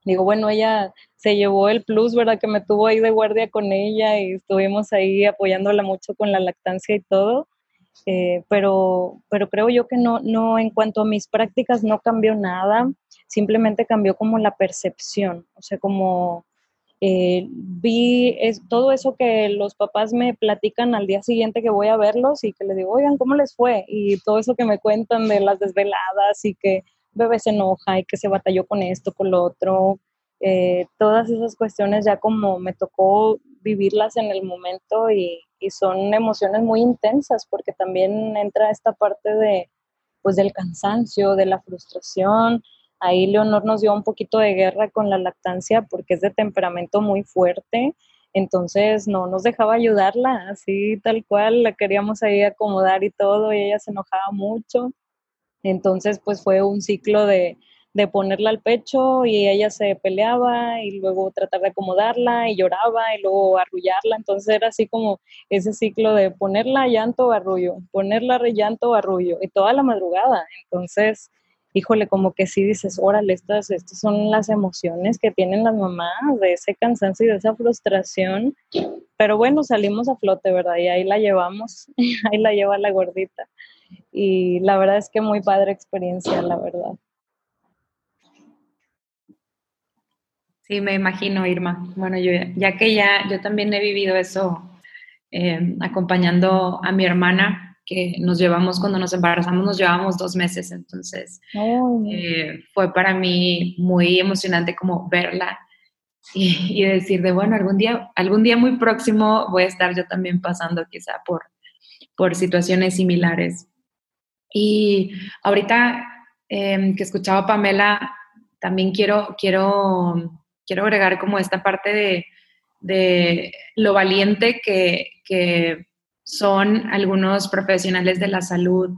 Digo, bueno, ella se llevó el plus, ¿verdad? Que me tuvo ahí de guardia con ella y estuvimos ahí apoyándola mucho con la lactancia y todo. Eh, pero, pero creo yo que no, no, en cuanto a mis prácticas no cambió nada, simplemente cambió como la percepción, o sea, como eh, vi es, todo eso que los papás me platican al día siguiente que voy a verlos y que les digo, oigan, ¿cómo les fue? Y todo eso que me cuentan de las desveladas y que bebé se enoja y que se batalló con esto, con lo otro. Eh, todas esas cuestiones ya como me tocó vivirlas en el momento y, y, son emociones muy intensas porque también entra esta parte de pues del cansancio, de la frustración, Ahí Leonor nos dio un poquito de guerra con la lactancia porque es de temperamento muy fuerte, entonces no nos dejaba ayudarla, así tal cual, la queríamos ahí acomodar y todo, y ella se enojaba mucho. Entonces, pues fue un ciclo de, de ponerla al pecho y ella se peleaba y luego tratar de acomodarla y lloraba y luego arrullarla. Entonces era así como ese ciclo de ponerla llanto, arrullo, ponerla llanto, arrullo y toda la madrugada. Entonces, híjole, como que sí dices, órale, estas, estas son las emociones que tienen las mamás, de ese cansancio y de esa frustración. Pero bueno, salimos a flote, ¿verdad? Y ahí la llevamos, ahí la lleva la gordita. Y la verdad es que muy padre experiencia, la verdad. Sí, me imagino, Irma. Bueno, yo ya que ya, yo también he vivido eso eh, acompañando a mi hermana, que nos llevamos, cuando nos embarazamos, nos llevamos dos meses, entonces eh, fue para mí muy emocionante como verla y, y, decir de, bueno, algún día, algún día muy próximo voy a estar yo también pasando quizá por, por situaciones similares. Y ahorita eh, que escuchaba a Pamela, también quiero, quiero quiero agregar como esta parte de, lo valiente que, son algunos profesionales de la salud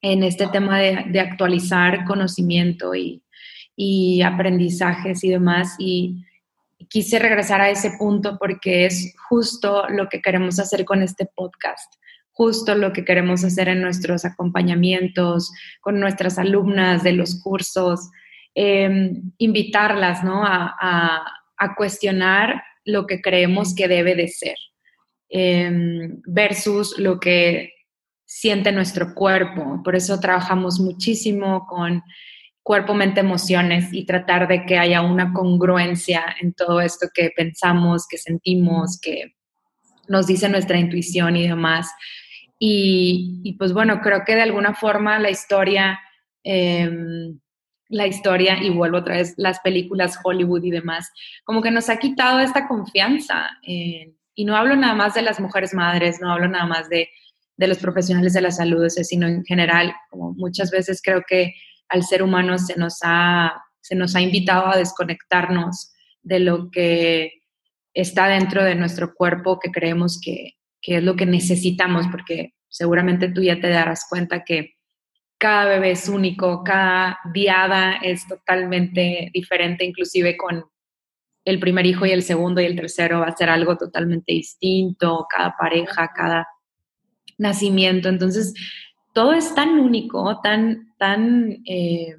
en este tema de, actualizar conocimiento y, aprendizajes y demás. Y quise regresar a ese punto porque es justo lo que queremos hacer con este podcast, justo lo que queremos hacer en nuestros acompañamientos, con nuestras alumnas de los cursos, Em, invitarlas ¿no? a, cuestionar lo que creemos que debe de ser em, versus lo que siente nuestro cuerpo. Por eso trabajamos muchísimo con cuerpo, mente, emociones y tratar de que haya una congruencia en todo esto que pensamos, que sentimos, que nos dice nuestra intuición y demás. Y, pues bueno, creo que de alguna forma la historia em, la historia y vuelvo otra vez las películas Hollywood y demás, como que nos ha quitado esta confianza. Y no hablo nada más de las mujeres madres, no hablo nada más de, de los profesionales de la salud, sino en general, como muchas veces creo que al ser humano se nos ha, se nos ha invitado a desconectarnos de lo que está dentro de nuestro cuerpo, que creemos que, que es lo que necesitamos, porque seguramente tú ya te darás cuenta que cada bebé es único, cada diada es totalmente diferente, inclusive con el primer hijo y el segundo y el tercero va a ser algo totalmente distinto, cada pareja, cada nacimiento. Entonces, todo es tan único, tan, tan eh,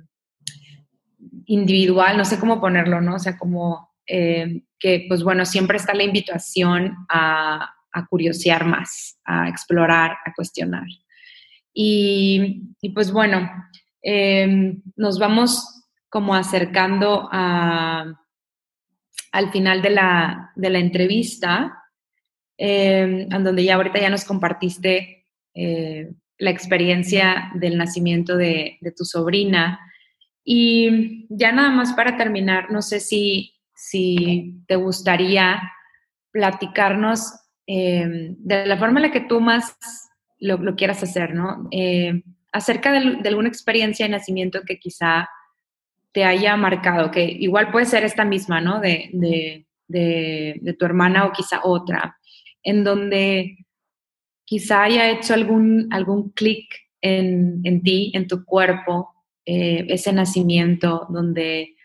individual, no sé cómo ponerlo, ¿no? O sea, como eh, que, pues bueno, siempre está la invitación a, a curiosear más, a explorar, a cuestionar. Y, pues bueno, em, nos vamos como acercando a, al final de la, entrevista, eh, en donde ya ahorita ya nos compartiste eh, la experiencia del nacimiento de, tu sobrina. Y ya nada más para terminar, no sé si, si te gustaría platicarnos em, de la forma en la que tú más lo, quieras hacer, ¿no? Eh, acerca de, alguna experiencia de nacimiento que quizá te haya marcado, que igual puede ser esta misma, ¿no? De, tu hermana o quizá otra, en donde quizá haya hecho algún, algún clic en, ti, en tu cuerpo, eh, ese nacimiento, donde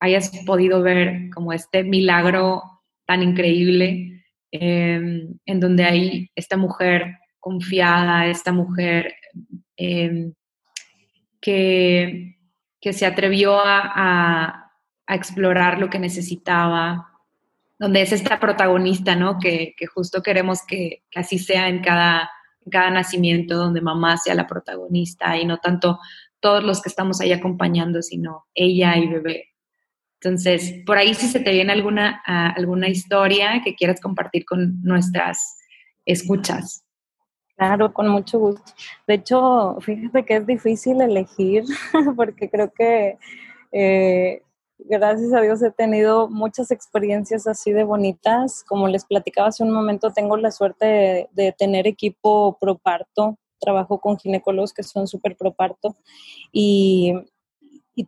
hayas podido ver como este milagro tan increíble, eh, en donde hay esta mujer confiada, esta mujer em, que, que, se atrevió a, explorar lo que necesitaba, donde es esta protagonista, ¿no? Que, justo queremos que, así sea en cada, cada nacimiento, donde mamá sea la protagonista y no tanto todos los que estamos ahí acompañando, sino ella y bebé. Entonces, por ahí si se te viene alguna, alguna historia que quieras compartir con nuestras escuchas. Claro, con mucho gusto. De hecho, fíjate que es difícil elegir porque creo que eh, gracias a Dios he tenido muchas experiencias así de bonitas. Como les platicaba hace un momento, tengo la suerte de, tener equipo pro parto. Trabajo con ginecólogos que son súper pro parto. Y,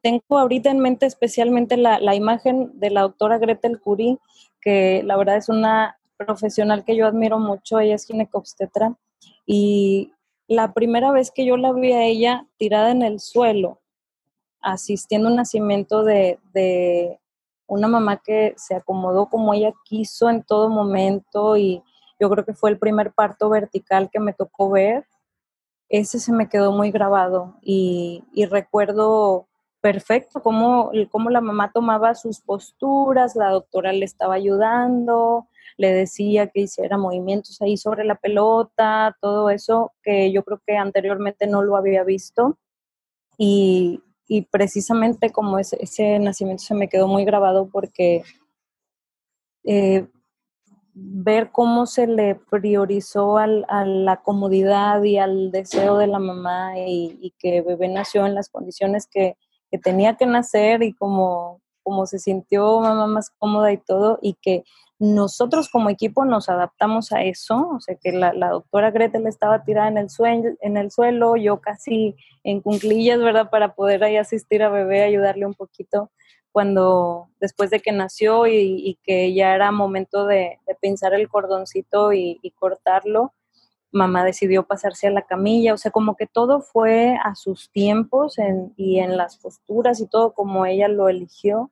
tengo ahorita en mente especialmente la, la imagen de la doctora Gretel Curie, que la verdad es una profesional que yo admiro mucho. Ella es ginecobstetra y la primera vez que yo la vi a ella tirada en el suelo, asistiendo a un nacimiento de, de una mamá que se acomodó como ella quiso en todo momento y yo creo que fue el primer parto vertical que me tocó ver. Ese se me quedó muy grabado y, y recuerdo perfecto cómo, cómo la mamá tomaba sus posturas, la doctora le estaba ayudando, le decía que hiciera movimientos ahí sobre la pelota, todo eso que yo creo que anteriormente no lo había visto. Y, y precisamente como ese, nacimiento se me quedó muy grabado porque eh, ver cómo se le priorizó al, a la comodidad y al deseo de la mamá y, y, que bebé nació en las condiciones que, que tenía que nacer y como, como se sintió mamá más cómoda y todo y que nosotros como equipo nos adaptamos a eso, o sea que la, la doctora Gretel estaba tirada en el, suelo, en el suelo, yo casi en cunclillas, ¿verdad? Para poder ahí asistir a bebé, ayudarle un poquito cuando después de que nació y, y que ya era momento de, de pinzar el cordoncito y, cortarlo, mamá decidió pasarse a la camilla, o sea, como que todo fue a sus tiempos y en las posturas y todo como ella lo eligió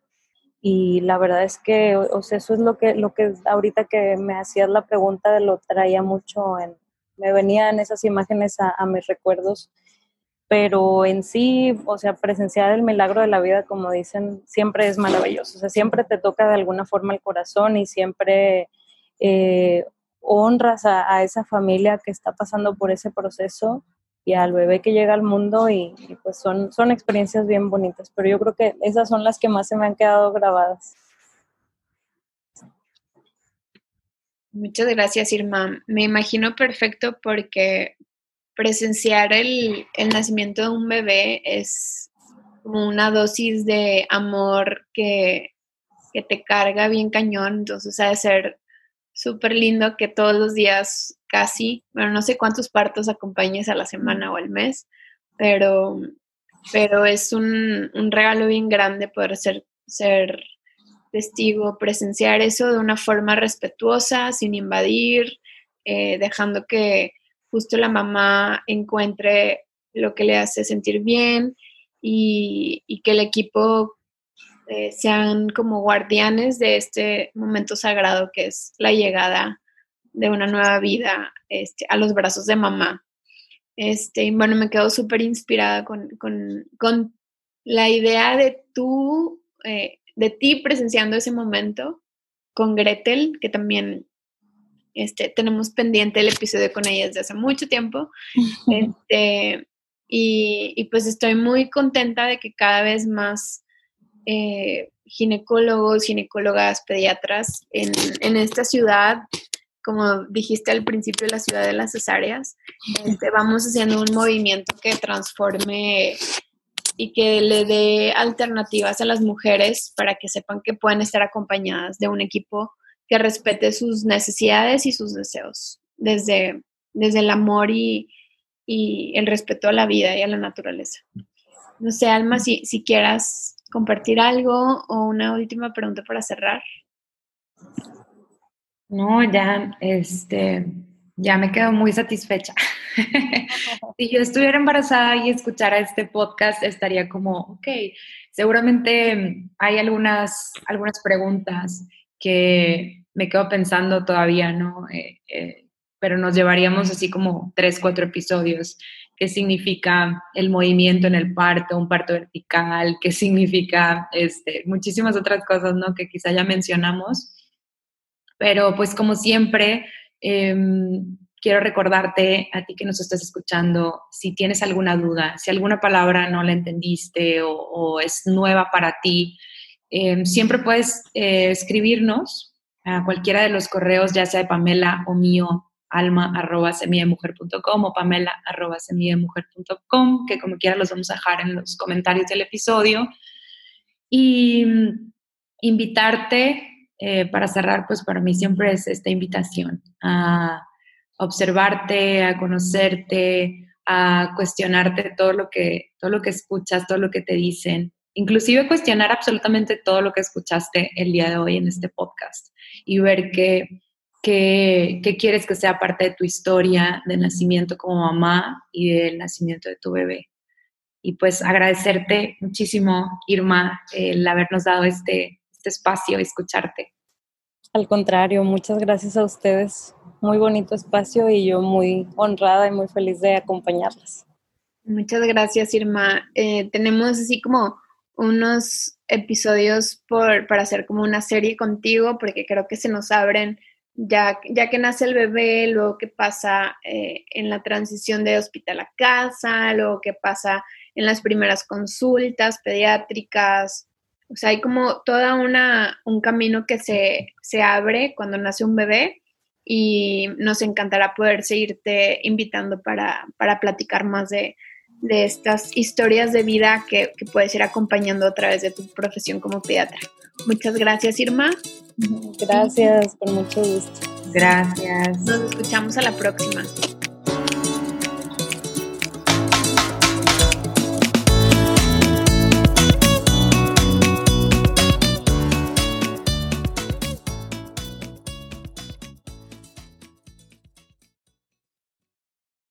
y la verdad es que, o, sea, eso es lo que, lo que ahorita que me hacías la pregunta, lo traía mucho en, me venían esas imágenes a, mis recuerdos, pero en sí, o sea, presenciar el milagro de la vida, como dicen, siempre es maravilloso, o sea, siempre te toca de alguna forma el corazón y siempre eh, honras a esa familia que está pasando por ese proceso y al bebé que llega al mundo y, pues son, son experiencias bien bonitas, pero yo creo que esas son las que más se me han quedado grabadas. Muchas gracias, Irma. Me imagino perfecto porque presenciar el, el nacimiento de un bebé es como una dosis de amor que, que te carga bien cañón, entonces ha de ser súper lindo que todos los días casi, bueno, no sé cuántos partos acompañes a la semana o al mes, pero, pero es un, un regalo bien grande poder ser, ser testigo, presenciar eso de una forma respetuosa, sin invadir, eh, dejando que justo la mamá encuentre lo que le hace sentir bien y, que el equipo eh, sean como guardianes de este momento sagrado que es la llegada de una nueva vida este, a los brazos de mamá. Este, y bueno, me quedo súper inspirada con, con, con, la idea de tú, eh, de ti presenciando ese momento con Gretel, que también este, tenemos pendiente el episodio con ella desde hace mucho tiempo. Este, y, y, pues estoy muy contenta de que cada vez más eh, ginecólogos, ginecólogas, pediatras en, en, esta ciudad, como dijiste al principio, la ciudad de las cesáreas, este, vamos haciendo un movimiento que transforme y que le dé alternativas a las mujeres para que sepan que pueden estar acompañadas de un equipo que respete sus necesidades y sus deseos, desde, desde el amor y, y el respeto a la vida y a la naturaleza. No sé, Alma, si, si quieras compartir algo o una última pregunta para cerrar. No, ya, este, ya me quedo muy satisfecha. si yo estuviera embarazada y escuchara este podcast, estaría como, ok, seguramente hay algunas, algunas preguntas que me quedo pensando todavía, ¿no? Eh, eh, pero nos llevaríamos así como tres, cuatro episodios qué significa el movimiento en el parto, un parto vertical, qué significa este, muchísimas otras cosas, ¿no? Que quizá ya mencionamos. Pero pues como siempre, eh, quiero recordarte a ti que nos estás escuchando, si tienes alguna duda, si alguna palabra no la entendiste o, es nueva para ti, eh, siempre puedes eh, escribirnos a cualquiera de los correos, ya sea de Pamela o mío, alma arroba o pamela arroba que como quiera los vamos a dejar en los comentarios del episodio. Y mm, invitarte, eh, para cerrar, pues para mí siempre es esta invitación a observarte, a conocerte, a cuestionarte todo lo que, todo lo que escuchas, todo lo que te dicen, inclusive cuestionar absolutamente todo lo que escuchaste el día de hoy en este podcast y ver que qué, qué quieres que sea parte de tu historia de nacimiento como mamá y del nacimiento de tu bebé. y pues agradecerte muchísimo, Irma, el habernos dado este, este espacio y escucharte. Al contrario, muchas gracias a ustedes. Muy bonito espacio y yo muy honrada y muy feliz de acompañarlas. Muchas gracias, Irma. Eh, tenemos así como unos episodios por, para hacer como una serie contigo, porque creo que se nos abren ya, ya que nace el bebé, luego qué pasa eh, en la transición de hospital a casa, luego qué pasa en las primeras consultas pediátricas, o sea, hay como toda una, un camino que se, se abre cuando nace un bebé y nos encantará poder seguirte invitando para, para platicar más de, de, estas historias de vida que, que, puedes ir acompañando a través de tu profesión como pediatra. Muchas gracias, Irma. Gracias, con mucho gusto. Gracias. Nos escuchamos a la próxima.